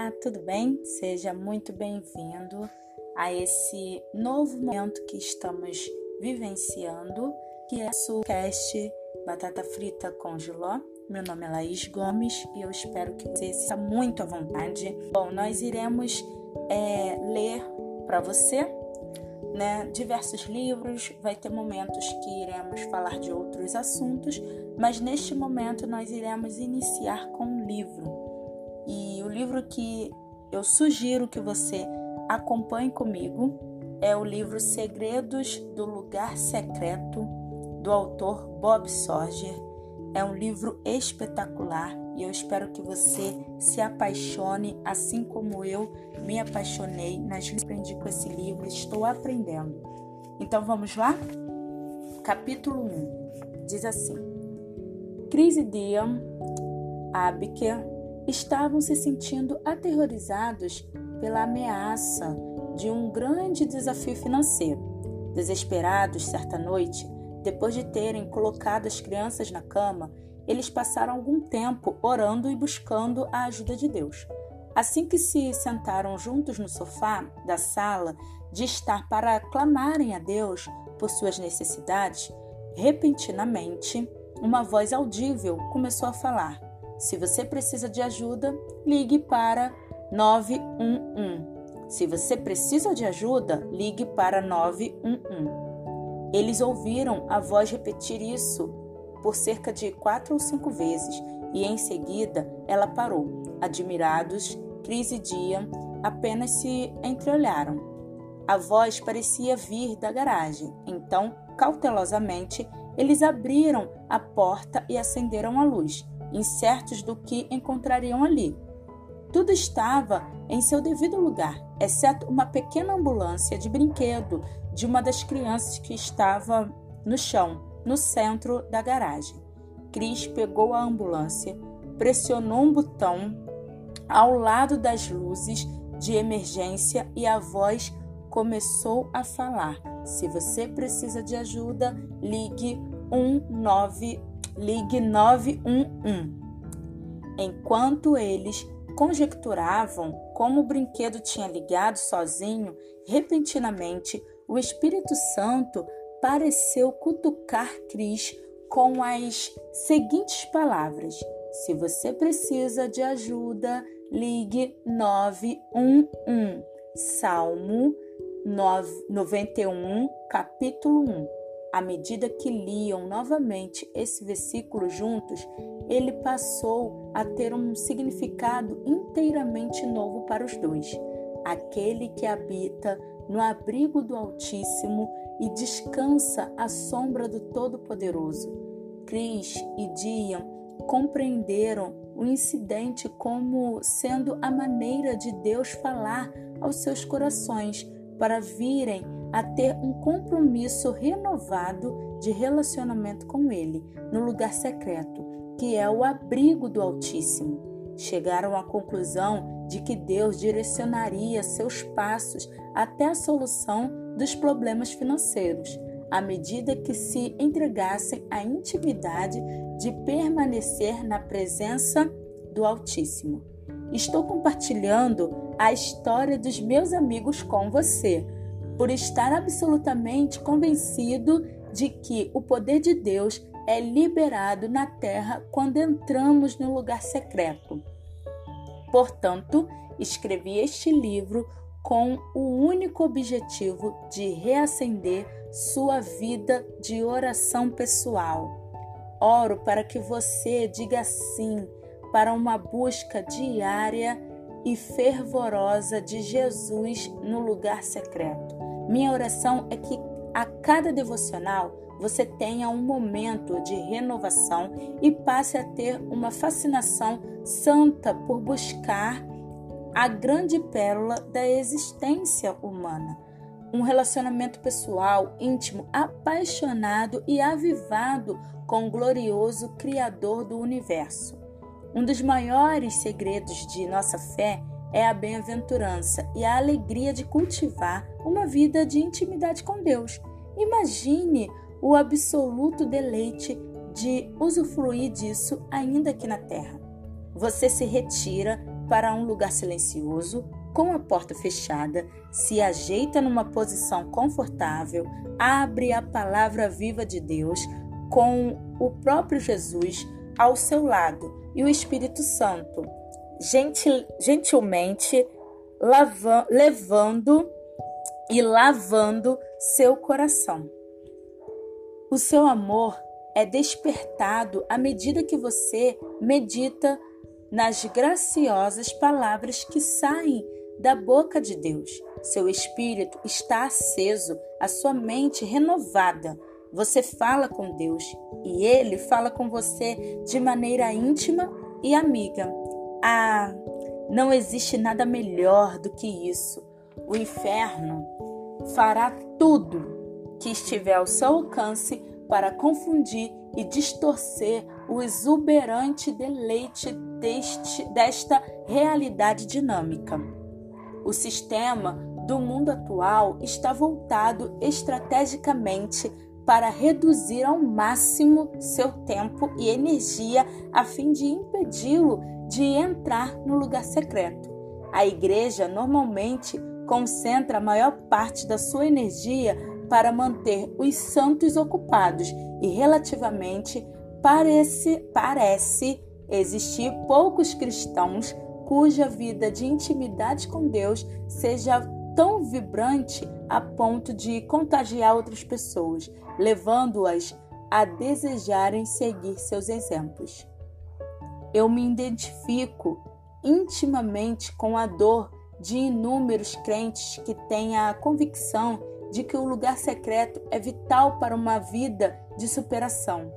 Olá, tudo bem? Seja muito bem-vindo a esse novo momento que estamos vivenciando, que é o cast Batata Frita com Giló. Meu nome é Laís Gomes e eu espero que você esteja muito à vontade. Bom, nós iremos é, ler para você né, diversos livros, vai ter momentos que iremos falar de outros assuntos, mas neste momento nós iremos iniciar com um livro e o livro que eu sugiro que você acompanhe comigo é o livro Segredos do Lugar Secreto, do autor Bob Sorger. É um livro espetacular e eu espero que você se apaixone assim como eu me apaixonei nas que aprendi com esse livro, estou aprendendo. Então vamos lá? Capítulo 1 diz assim: Chris e Dian Abiker estavam se sentindo aterrorizados pela ameaça de um grande desafio financeiro. Desesperados, certa noite, depois de terem colocado as crianças na cama, eles passaram algum tempo orando e buscando a ajuda de Deus. Assim que se sentaram juntos no sofá da sala de estar para clamarem a Deus por suas necessidades, repentinamente, uma voz audível começou a falar: se você precisa de ajuda, ligue para 911. Se você precisa de ajuda, ligue para 911. Eles ouviram a voz repetir isso por cerca de quatro ou cinco vezes e em seguida ela parou. Admirados, Cris e Dia apenas se entreolharam. A voz parecia vir da garagem, então, cautelosamente, eles abriram a porta e acenderam a luz incertos do que encontrariam ali. Tudo estava em seu devido lugar, exceto uma pequena ambulância de brinquedo de uma das crianças que estava no chão, no centro da garagem. Chris pegou a ambulância, pressionou um botão ao lado das luzes de emergência e a voz começou a falar: Se você precisa de ajuda, ligue 191 ligue 911. Enquanto eles conjecturavam como o brinquedo tinha ligado sozinho, repentinamente o Espírito Santo pareceu cutucar Cris com as seguintes palavras: Se você precisa de ajuda, ligue 911. Salmo 91, capítulo 1. À medida que liam novamente esse versículo juntos, ele passou a ter um significado inteiramente novo para os dois. Aquele que habita no abrigo do Altíssimo e descansa à sombra do Todo-Poderoso. Chris e Dian compreenderam o incidente como sendo a maneira de Deus falar aos seus corações para virem a ter um compromisso renovado de relacionamento com Ele no lugar secreto, que é o abrigo do Altíssimo. Chegaram à conclusão de que Deus direcionaria seus passos até a solução dos problemas financeiros, à medida que se entregassem à intimidade de permanecer na presença do Altíssimo. Estou compartilhando a história dos meus amigos com você por estar absolutamente convencido de que o poder de Deus é liberado na terra quando entramos no lugar secreto. Portanto, escrevi este livro com o único objetivo de reacender sua vida de oração pessoal. Oro para que você diga sim para uma busca diária e fervorosa de Jesus no lugar secreto. Minha oração é que a cada devocional você tenha um momento de renovação e passe a ter uma fascinação santa por buscar a grande pérola da existência humana. Um relacionamento pessoal, íntimo, apaixonado e avivado com o glorioso Criador do universo. Um dos maiores segredos de nossa fé é a bem-aventurança e a alegria de cultivar uma vida de intimidade com Deus. Imagine o absoluto deleite de usufruir disso ainda aqui na terra. Você se retira para um lugar silencioso, com a porta fechada, se ajeita numa posição confortável, abre a palavra viva de Deus com o próprio Jesus ao seu lado e o Espírito Santo, gentil, gentilmente lava, levando e lavando seu coração. O seu amor é despertado à medida que você medita nas graciosas palavras que saem da boca de Deus. Seu espírito está aceso, a sua mente renovada. Você fala com Deus e ele fala com você de maneira íntima e amiga. Ah, não existe nada melhor do que isso. O inferno fará tudo que estiver ao seu alcance para confundir e distorcer o exuberante deleite deste, desta realidade dinâmica. O sistema do mundo atual está voltado estrategicamente para reduzir ao máximo seu tempo e energia a fim de impedi-lo de entrar no lugar secreto. A igreja normalmente concentra a maior parte da sua energia para manter os santos ocupados e relativamente parece parece existir poucos cristãos cuja vida de intimidade com Deus seja tão vibrante a ponto de contagiar outras pessoas, levando-as a desejarem seguir seus exemplos. Eu me identifico intimamente com a dor de inúmeros crentes que têm a convicção de que o lugar secreto é vital para uma vida de superação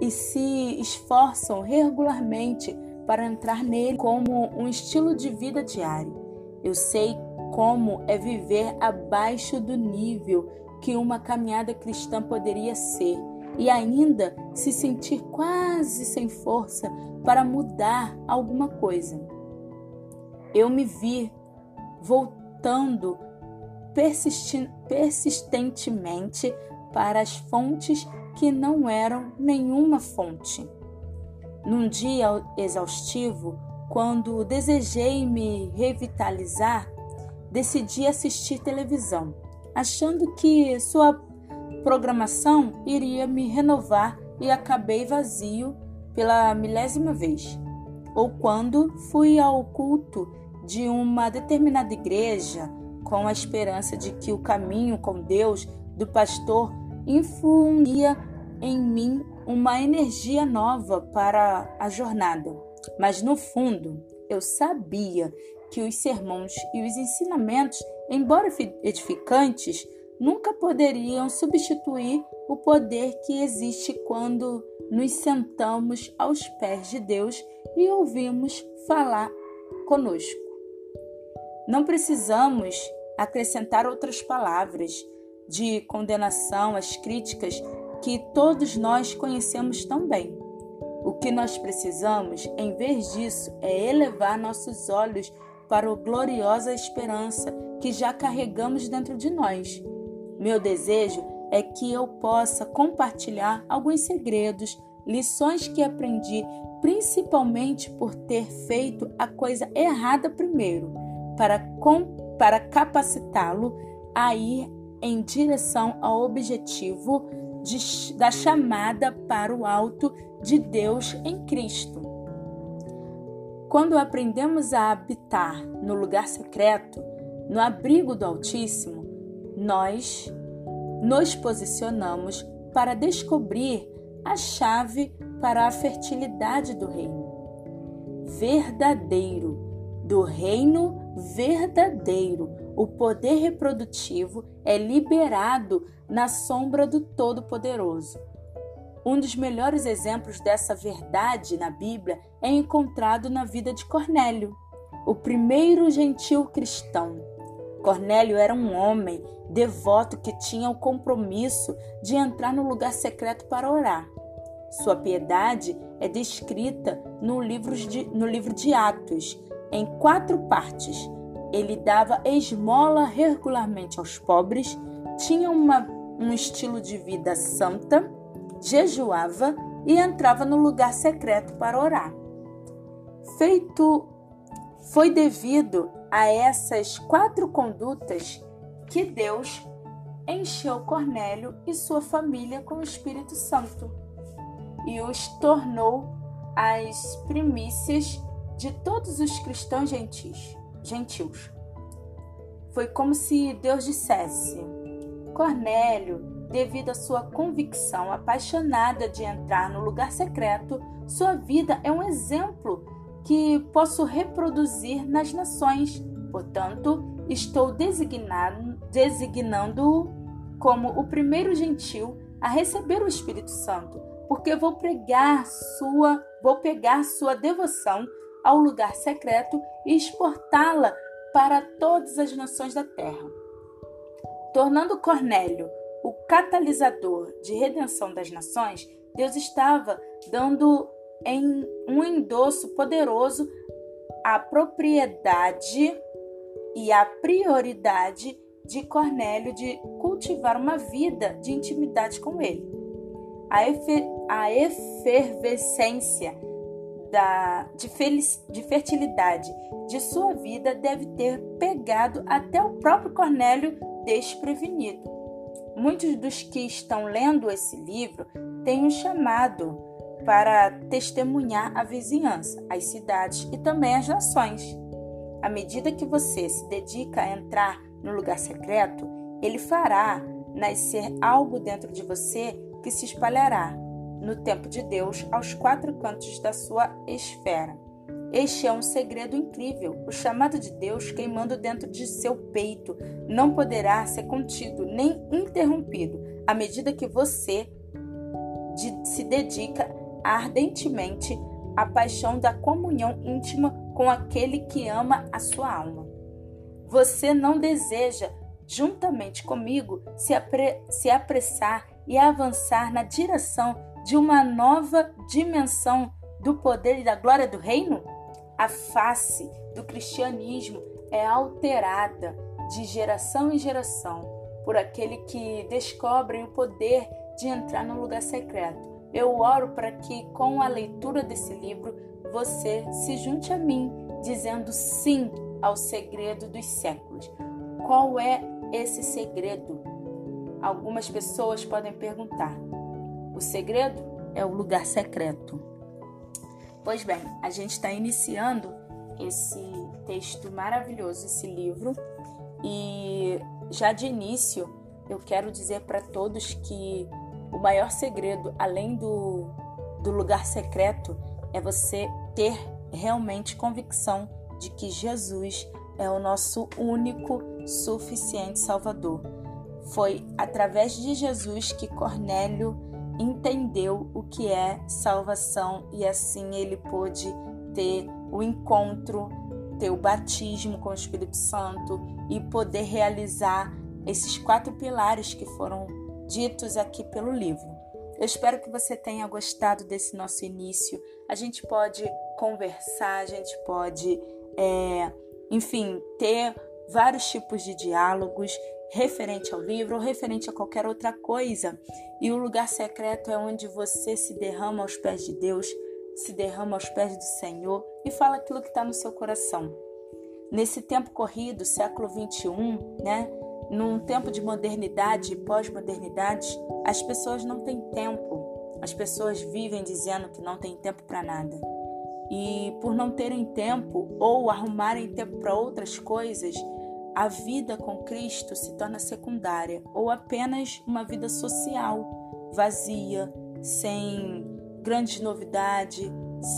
e se esforçam regularmente para entrar nele como um estilo de vida diário. Eu sei como é viver abaixo do nível que uma caminhada cristã poderia ser e ainda se sentir quase sem força para mudar alguma coisa. Eu me vi voltando persistentemente para as fontes que não eram nenhuma fonte. Num dia exaustivo, quando desejei me revitalizar, decidi assistir televisão, achando que sua programação iria me renovar e acabei vazio pela milésima vez. Ou quando fui ao culto de uma determinada igreja com a esperança de que o caminho com Deus do pastor infundia em mim uma energia nova para a jornada. Mas no fundo, eu sabia que os sermões e os ensinamentos, embora edificantes, nunca poderiam substituir o poder que existe quando nos sentamos aos pés de Deus e ouvimos falar conosco. Não precisamos acrescentar outras palavras de condenação às críticas que todos nós conhecemos tão bem. O que nós precisamos, em vez disso, é elevar nossos olhos para a gloriosa esperança que já carregamos dentro de nós. Meu desejo é que eu possa compartilhar alguns segredos, lições que aprendi principalmente por ter feito a coisa errada primeiro, para, para capacitá-lo a ir em direção ao objetivo de, da chamada para o alto de Deus em Cristo. Quando aprendemos a habitar no lugar secreto, no abrigo do Altíssimo, nós nos posicionamos para descobrir a chave para a fertilidade do reino. Verdadeiro, do reino verdadeiro, o poder reprodutivo é liberado na sombra do Todo-Poderoso. Um dos melhores exemplos dessa verdade na Bíblia é encontrado na vida de Cornélio, o primeiro gentil cristão. Cornélio era um homem devoto que tinha o compromisso de entrar no lugar secreto para orar. Sua piedade é descrita no livro de, no livro de Atos, em quatro partes. Ele dava esmola regularmente aos pobres, tinha uma, um estilo de vida santa, jejuava e entrava no lugar secreto para orar. Feito Foi devido a essas quatro condutas que Deus encheu Cornélio e sua família com o Espírito Santo e os tornou as primícias de todos os cristãos gentis, gentios. Foi como se Deus dissesse: Cornélio, devido à sua convicção apaixonada de entrar no lugar secreto, sua vida é um exemplo que posso reproduzir nas nações. Portanto, estou designando-o como o primeiro gentil a receber o Espírito Santo, porque vou pregar sua, vou pegar sua devoção ao lugar secreto e exportá-la para todas as nações da terra. Tornando Cornélio o catalisador de redenção das nações, Deus estava dando em um endosso poderoso a propriedade e a prioridade de Cornélio de cultivar uma vida de intimidade com ele. A, a efervescência da, de, feliz, de fertilidade de sua vida deve ter pegado até o próprio Cornélio desprevenido. Muitos dos que estão lendo esse livro têm um chamado para testemunhar a vizinhança, as cidades e também as nações. À medida que você se dedica a entrar no lugar secreto, ele fará nascer algo dentro de você que se espalhará no tempo de Deus aos quatro cantos da sua esfera. Este é um segredo incrível. O chamado de Deus queimando dentro de seu peito não poderá ser contido nem interrompido à medida que você se dedica ardentemente à paixão da comunhão íntima com aquele que ama a sua alma. Você não deseja, juntamente comigo, se, apre se apressar e avançar na direção de uma nova dimensão do poder e da glória do reino? A face do cristianismo é alterada de geração em geração por aquele que descobre o poder de entrar no lugar secreto. Eu oro para que, com a leitura desse livro, você se junte a mim, dizendo sim ao segredo dos séculos. Qual é esse segredo? Algumas pessoas podem perguntar. O segredo é o lugar secreto. Pois bem, a gente está iniciando esse texto maravilhoso, esse livro, e já de início eu quero dizer para todos que o maior segredo, além do, do lugar secreto, é você ter realmente convicção de que Jesus é o nosso único suficiente Salvador. Foi através de Jesus que Cornélio entendeu o que é salvação e assim ele pôde ter o encontro, ter o batismo com o Espírito Santo e poder realizar esses quatro pilares que foram ditos aqui pelo livro. Eu espero que você tenha gostado desse nosso início. A gente pode conversar, a gente pode é, enfim, ter vários tipos de diálogos referente ao livro ou referente a qualquer outra coisa. E o lugar secreto é onde você se derrama aos pés de Deus, se derrama aos pés do Senhor e fala aquilo que está no seu coração. Nesse tempo corrido, século 21, né? Num tempo de modernidade e pós-modernidade, as pessoas não têm tempo. As pessoas vivem dizendo que não tem tempo para nada e por não terem tempo ou arrumarem tempo para outras coisas, a vida com Cristo se torna secundária ou apenas uma vida social, vazia, sem grandes novidades,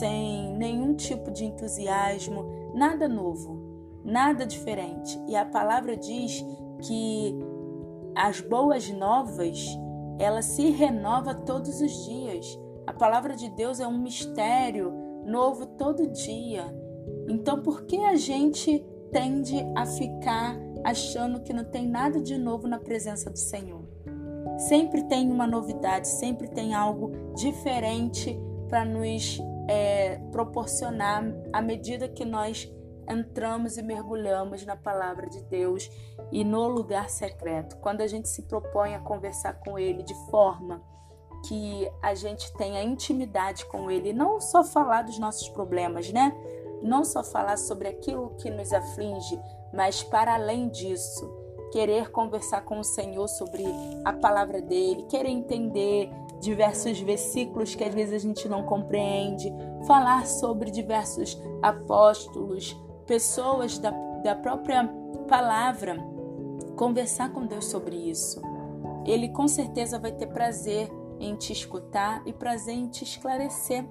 sem nenhum tipo de entusiasmo, nada novo, nada diferente. E a palavra diz que as boas novas, ela se renova todos os dias. A palavra de Deus é um mistério novo todo dia. Então, por que a gente tende a ficar achando que não tem nada de novo na presença do Senhor? Sempre tem uma novidade, sempre tem algo diferente para nos é, proporcionar à medida que nós entramos e mergulhamos na palavra de Deus e no lugar secreto. Quando a gente se propõe a conversar com Ele de forma que a gente tenha intimidade com Ele, não só falar dos nossos problemas, né? não só falar sobre aquilo que nos aflige, mas para além disso, querer conversar com o Senhor sobre a palavra dele, querer entender diversos versículos que às vezes a gente não compreende, falar sobre diversos apóstolos, pessoas da, da própria palavra, conversar com Deus sobre isso. Ele com certeza vai ter prazer em te escutar e prazer em te esclarecer,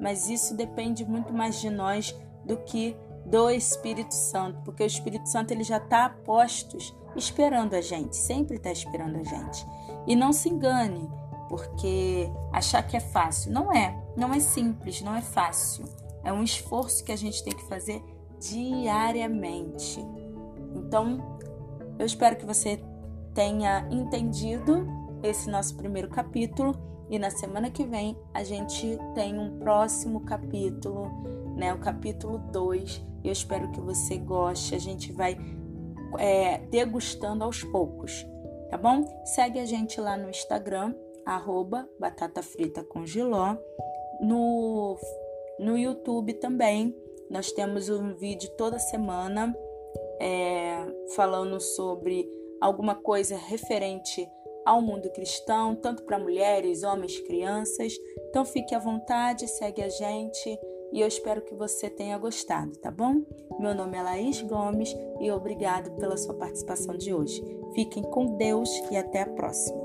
mas isso depende muito mais de nós do que do Espírito Santo, porque o Espírito Santo ele já está a postos esperando a gente, sempre está esperando a gente. E não se engane, porque achar que é fácil, não é, não é simples, não é fácil. É um esforço que a gente tem que fazer diariamente. Então, eu espero que você tenha entendido esse nosso primeiro capítulo e na semana que vem a gente tem um próximo capítulo, né, o capítulo 2. Eu espero que você goste. A gente vai é, degustando aos poucos, tá bom? Segue a gente lá no Instagram, arroba batata frita com giló. No, no YouTube também, nós temos um vídeo toda semana é, falando sobre alguma coisa referente ao mundo cristão, tanto para mulheres, homens, crianças. Então fique à vontade, segue a gente e eu espero que você tenha gostado, tá bom? Meu nome é Laís Gomes e obrigado pela sua participação de hoje. Fiquem com Deus e até a próxima.